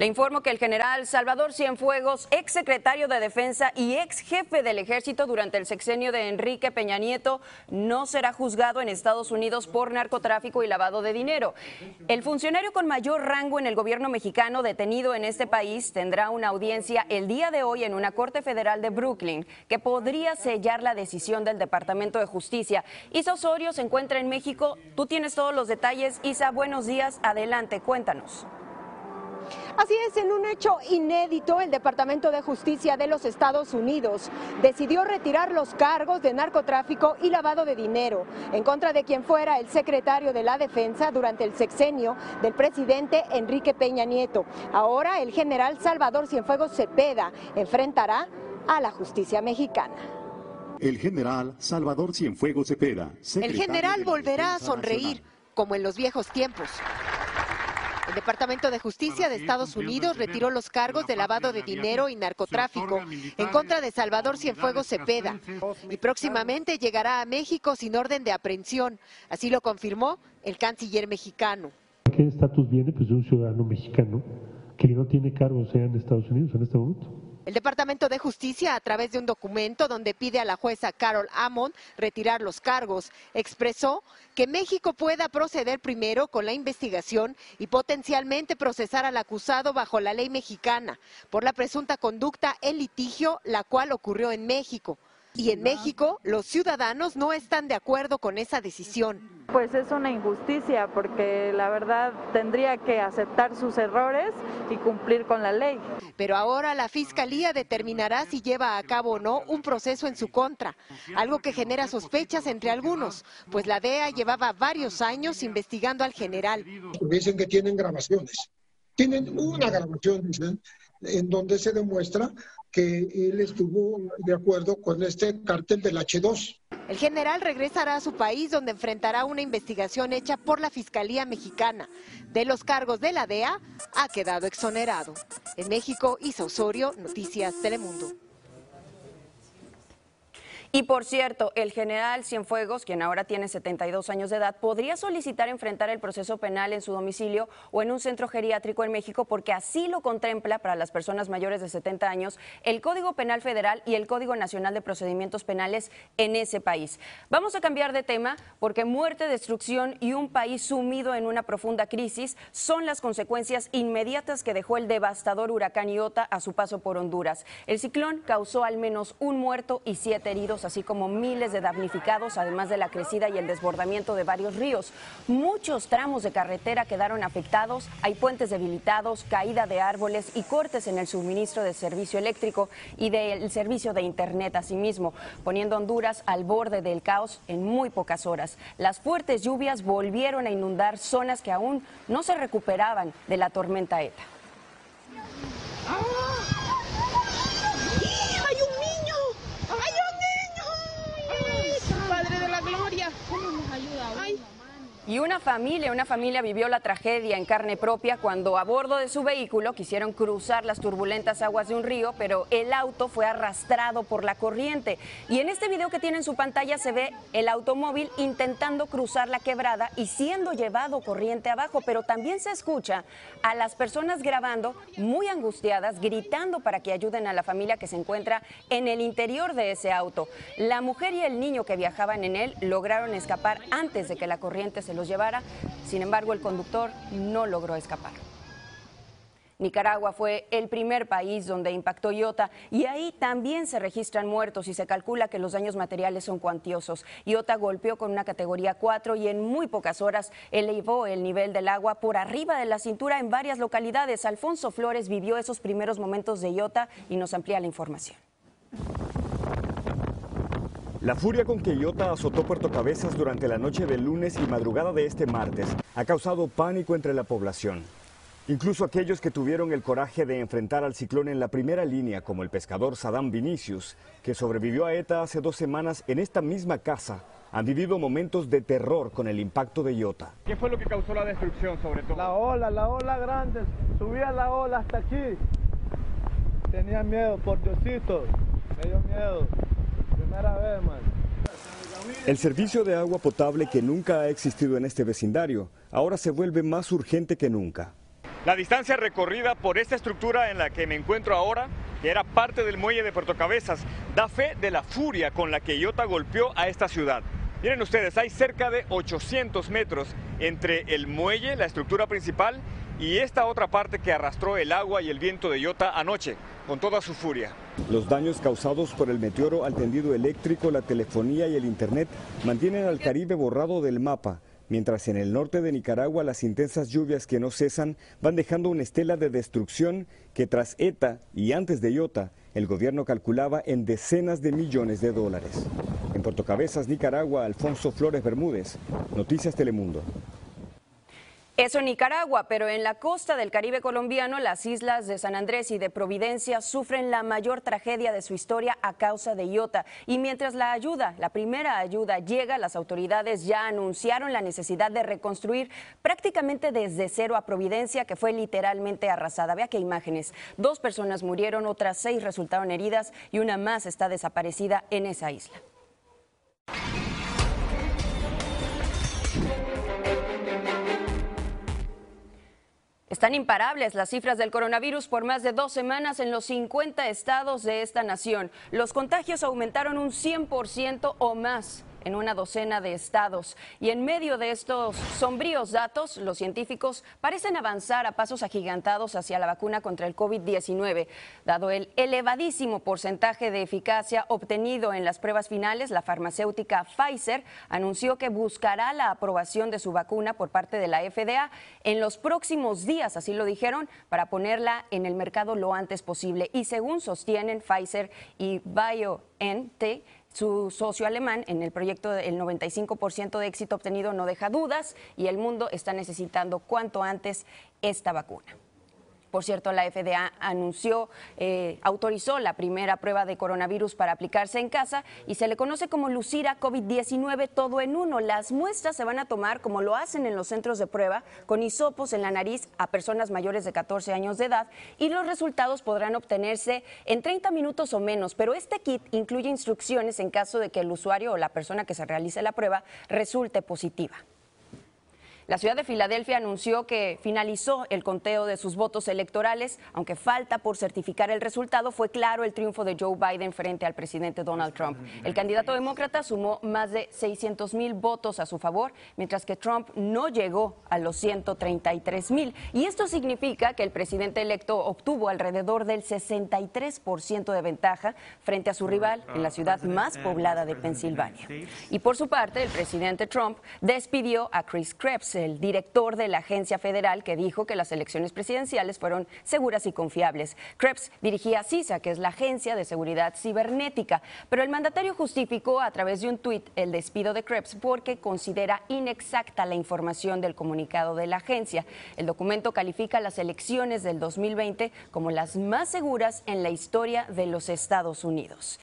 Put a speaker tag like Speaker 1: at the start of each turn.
Speaker 1: Le informo que el general Salvador Cienfuegos, ex secretario de Defensa y ex jefe del ejército durante el sexenio de Enrique Peña Nieto, no será juzgado en Estados Unidos por narcotráfico y lavado de dinero. El funcionario con mayor rango en el gobierno mexicano detenido en este país tendrá una audiencia el día de hoy en una corte federal de Brooklyn que podría sellar la decisión del Departamento de Justicia. Isa Osorio se encuentra en México. Tú tienes todos los detalles. Isa, buenos días. Adelante, cuéntanos.
Speaker 2: Así es, en un hecho inédito, el Departamento de Justicia de los Estados Unidos decidió retirar los cargos de narcotráfico y lavado de dinero en contra de quien fuera el secretario de la Defensa durante el sexenio del presidente Enrique Peña Nieto. Ahora el general Salvador Cienfuegos Cepeda enfrentará a la justicia mexicana.
Speaker 3: El general Salvador Cienfuegos Cepeda.
Speaker 2: El general volverá a sonreír, como en los viejos tiempos. El Departamento de Justicia de Estados Unidos retiró los cargos de lavado de dinero y narcotráfico en contra de Salvador Cienfuegos Cepeda y próximamente llegará a México sin orden de aprehensión. Así lo confirmó el canciller mexicano.
Speaker 4: ¿Qué estatus viene? Pues de un ciudadano mexicano que no tiene cargos en Estados Unidos en este momento.
Speaker 2: El Departamento de Justicia, a través de un documento donde pide a la jueza Carol Amon retirar los cargos, expresó que México pueda proceder primero con la investigación y potencialmente procesar al acusado bajo la ley mexicana por la presunta conducta en litigio, la cual ocurrió en México. Y en México los ciudadanos no están de acuerdo con esa decisión.
Speaker 5: Pues es una injusticia porque la verdad tendría que aceptar sus errores y cumplir con la ley.
Speaker 2: Pero ahora la Fiscalía determinará si lleva a cabo o no un proceso en su contra, algo que genera sospechas entre algunos, pues la DEA llevaba varios años investigando al general.
Speaker 6: Dicen que tienen grabaciones. Tienen una grabación, dicen, en donde se demuestra que él estuvo de acuerdo con este cártel del H2.
Speaker 2: El general regresará a su país donde enfrentará una investigación hecha por la Fiscalía Mexicana. De los cargos de la DEA ha quedado exonerado. En México, Isa Osorio, Noticias Telemundo.
Speaker 1: Y por cierto, el general Cienfuegos, quien ahora tiene 72 años de edad, podría solicitar enfrentar el proceso penal en su domicilio o en un centro geriátrico en México porque así lo contempla para las personas mayores de 70 años el Código Penal Federal y el Código Nacional de Procedimientos Penales en ese país. Vamos a cambiar de tema porque muerte, destrucción y un país sumido en una profunda crisis son las consecuencias inmediatas que dejó el devastador huracán Iota a su paso por Honduras. El ciclón causó al menos un muerto y siete heridos así como miles de damnificados, además de la crecida y el desbordamiento de varios ríos. Muchos tramos de carretera quedaron afectados, hay puentes debilitados, caída de árboles y cortes en el suministro de servicio eléctrico y del servicio de Internet asimismo, poniendo Honduras al borde del caos en muy pocas horas. Las fuertes lluvias volvieron a inundar zonas que aún no se recuperaban de la tormenta ETA. Y una familia, una familia vivió la tragedia en carne propia cuando a bordo de su vehículo quisieron cruzar las turbulentas aguas de un río, pero el auto fue arrastrado por la corriente. Y en este video que tiene en su pantalla se ve el automóvil intentando cruzar la quebrada y siendo llevado corriente abajo, pero también se escucha a las personas grabando muy angustiadas, gritando para que ayuden a la familia que se encuentra en el interior de ese auto. La mujer y el niño que viajaban en él lograron escapar antes de que la corriente se Sin embargo, el conductor no logró escapar. Nicaragua fue el primer país donde impactó Iota y ahí también se registran muertos y se calcula que los daños materiales son cuantiosos. Iota golpeó con una categoría 4 y en muy pocas horas elevó el nivel del agua por arriba de la cintura en varias localidades. Alfonso Flores vivió esos primeros momentos de Iota y nos amplía la información.
Speaker 7: La furia con que Iota azotó Puerto Cabezas durante la noche del lunes y madrugada de este martes ha causado pánico entre la población. Incluso aquellos que tuvieron el coraje de enfrentar al ciclón en la primera línea, como el pescador Saddam Vinicius, que sobrevivió a ETA hace dos semanas en esta misma casa, han vivido momentos de terror con el impacto de Iota.
Speaker 8: ¿Qué fue lo que causó la destrucción sobre todo?
Speaker 9: La ola, la ola grande, subía la ola hasta aquí. Tenía miedo, por Diosito, me dio miedo.
Speaker 7: El servicio de agua potable que nunca ha existido en este vecindario ahora se vuelve más urgente que nunca. La distancia recorrida por esta estructura en la que me encuentro ahora, que era parte del muelle de Puerto Cabezas, da fe de la furia con la que Iota golpeó a esta ciudad. Miren ustedes, hay cerca de 800 metros entre el muelle, la estructura principal, y esta otra parte que arrastró el agua y el viento de Iota anoche, con toda su furia. Los daños causados por el meteoro al tendido eléctrico, la telefonía y el internet mantienen al Caribe borrado del mapa mientras en el norte de Nicaragua las intensas lluvias que no cesan van dejando una estela de destrucción que tras ETA y antes de IOTA, el gobierno calculaba en decenas de millones de dólares. En Puerto Cabezas, Nicaragua, Alfonso Flores Bermúdez, Noticias Telemundo.
Speaker 1: Eso en Nicaragua, pero en la costa del Caribe colombiano, las islas de San Andrés y de Providencia sufren la mayor tragedia de su historia a causa de Iota. Y mientras la ayuda, la primera ayuda llega, las autoridades ya anunciaron la necesidad de reconstruir prácticamente desde cero a Providencia, que fue literalmente arrasada. Vea qué imágenes. Dos personas murieron, otras seis resultaron heridas y una más está desaparecida en esa isla. Están imparables las cifras del coronavirus por más de dos semanas en los 50 estados de esta nación. Los contagios aumentaron un 100% o más en una docena de estados. Y en medio de estos sombríos datos, los científicos parecen avanzar a pasos agigantados hacia la vacuna contra el COVID-19. Dado el elevadísimo porcentaje de eficacia obtenido en las pruebas finales, la farmacéutica Pfizer anunció que buscará la aprobación de su vacuna por parte de la FDA en los próximos días, así lo dijeron, para ponerla en el mercado lo antes posible. Y según sostienen Pfizer y BioNTech, su socio alemán en el proyecto el 95% de éxito obtenido no deja dudas y el mundo está necesitando cuanto antes esta vacuna. Por cierto, la FDA anunció, eh, autorizó la primera prueba de coronavirus para aplicarse en casa y se le conoce como Lucira COVID-19 todo en uno. Las muestras se van a tomar como lo hacen en los centros de prueba, con hisopos en la nariz a personas mayores de 14 años de edad y los resultados podrán obtenerse en 30 minutos o menos. Pero este kit incluye instrucciones en caso de que el usuario o la persona que se realice la prueba resulte positiva. La ciudad de Filadelfia anunció que finalizó el conteo de sus votos electorales, aunque falta por certificar el resultado, fue claro el triunfo de Joe Biden frente al presidente Donald Trump. El candidato demócrata sumó más de 600 mil votos a su favor, mientras que Trump no llegó a los 133 mil. Y esto significa que el presidente electo obtuvo alrededor del 63% de ventaja frente a su rival en la ciudad más poblada de Pensilvania. Y por su parte, el presidente Trump despidió a Chris Krebs, el director de la agencia federal que dijo que las elecciones presidenciales fueron seguras y confiables. Krebs dirigía CISA, que es la Agencia de Seguridad Cibernética, pero el mandatario justificó a través de un tuit el despido de Krebs porque considera inexacta la información del comunicado de la agencia. El documento califica las elecciones del 2020 como las más seguras en la historia de los Estados Unidos.